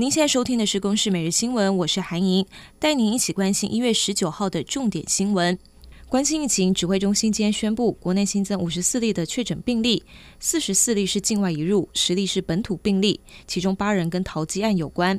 您现在收听的是《公视每日新闻》，我是韩莹，带您一起关心一月十九号的重点新闻。关心疫情，指挥中心今天宣布，国内新增五十四例的确诊病例，四十四例是境外移入，十例是本土病例，其中八人跟逃机案有关。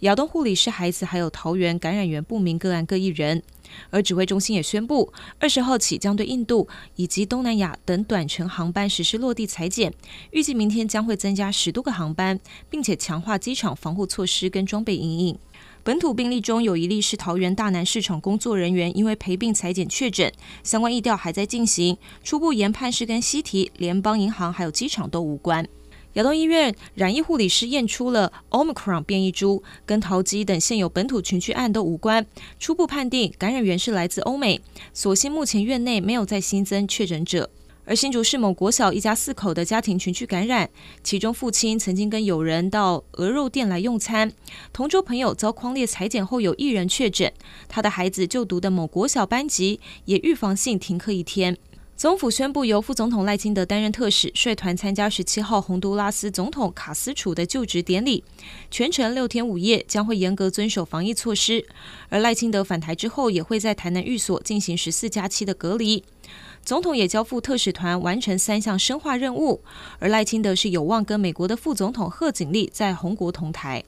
亚东护理师孩子还有桃园感染源不明个案各一人，而指挥中心也宣布，二十号起将对印度以及东南亚等短程航班实施落地裁剪，预计明天将会增加十多个航班，并且强化机场防护措施跟装备因应。本土病例中有一例是桃园大南市场工作人员，因为陪病裁剪确诊，相关疫调还在进行，初步研判是跟西提、联邦银行还有机场都无关。亚东医院染疫护理师验出了 Omicron 变异株，跟桃机等现有本土群聚案都无关。初步判定感染源是来自欧美，所幸目前院内没有再新增确诊者。而新竹市某国小一家四口的家庭群聚感染，其中父亲曾经跟友人到鹅肉店来用餐，同桌朋友遭匡列裁剪后有一人确诊，他的孩子就读的某国小班级也预防性停课一天。总府宣布，由副总统赖清德担任特使，率团参加十七号洪都拉斯总统卡斯楚的就职典礼，全程六天五夜，将会严格遵守防疫措施。而赖清德返台之后，也会在台南寓所进行十四加七的隔离。总统也交付特使团完成三项深化任务，而赖清德是有望跟美国的副总统贺锦丽在红国同台。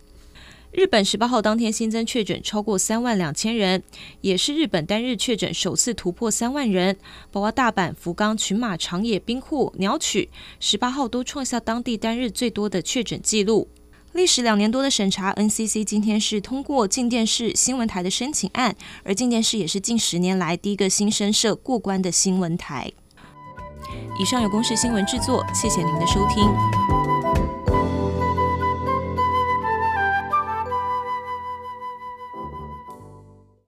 日本十八号当天新增确诊超过三万两千人，也是日本单日确诊首次突破三万人。包括大阪、福冈、群马、长野、兵库、鸟取，十八号都创下当地单日最多的确诊记录。历时两年多的审查，NCC 今天是通过镜电视新闻台的申请案，而镜电视也是近十年来第一个新生设过关的新闻台。以上由公视新闻制作，谢谢您的收听。